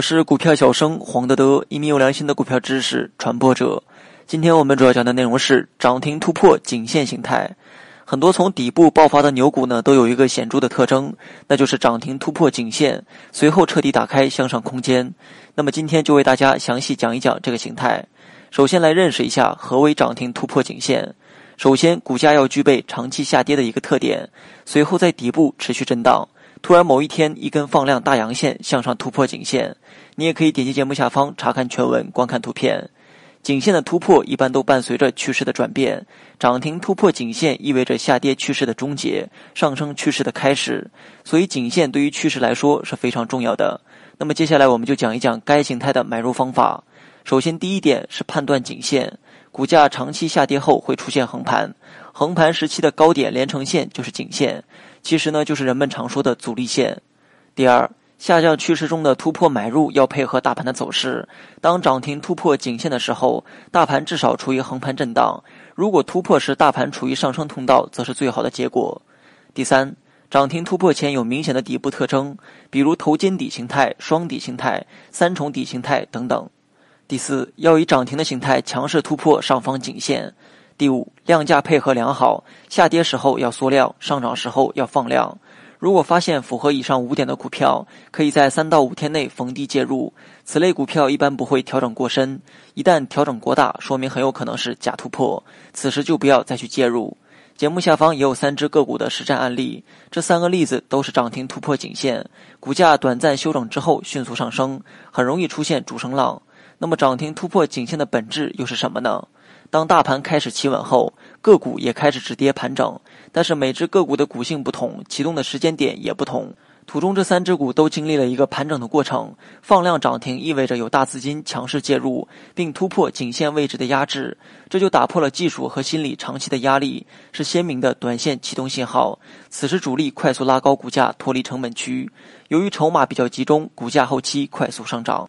我是股票小生黄德德，一名有良心的股票知识传播者。今天我们主要讲的内容是涨停突破颈线形态。很多从底部爆发的牛股呢，都有一个显著的特征，那就是涨停突破颈线，随后彻底打开向上空间。那么今天就为大家详细讲一讲这个形态。首先来认识一下何为涨停突破颈线。首先，股价要具备长期下跌的一个特点，随后在底部持续震荡。突然某一天一根放量大阳线向上突破颈线，你也可以点击节目下方查看全文、观看图片。颈线的突破一般都伴随着趋势的转变，涨停突破颈线意味着下跌趋势的终结，上升趋势的开始。所以颈线对于趋势来说是非常重要的。那么接下来我们就讲一讲该形态的买入方法。首先第一点是判断颈线，股价长期下跌后会出现横盘，横盘时期的高点连成线就是颈线。其实呢，就是人们常说的阻力线。第二，下降趋势中的突破买入要配合大盘的走势。当涨停突破颈线的时候，大盘至少处于横盘震荡；如果突破时大盘处于上升通道，则是最好的结果。第三，涨停突破前有明显的底部特征，比如头肩底形态、双底形态、三重底形态等等。第四，要以涨停的形态强势突破上方颈线。第五，量价配合良好，下跌时候要缩量，上涨时候要放量。如果发现符合以上五点的股票，可以在三到五天内逢低介入。此类股票一般不会调整过深，一旦调整过大，说明很有可能是假突破，此时就不要再去介入。节目下方也有三只个股的实战案例，这三个例子都是涨停突破颈线，股价短暂休整之后迅速上升，很容易出现主升浪。那么涨停突破颈线的本质又是什么呢？当大盘开始企稳后，个股也开始止跌盘整，但是每只个股的股性不同，启动的时间点也不同。图中这三只股都经历了一个盘整的过程，放量涨停意味着有大资金强势介入，并突破颈线位置的压制，这就打破了技术和心理长期的压力，是鲜明的短线启动信号。此时主力快速拉高股价，脱离成本区，由于筹码比较集中，股价后期快速上涨。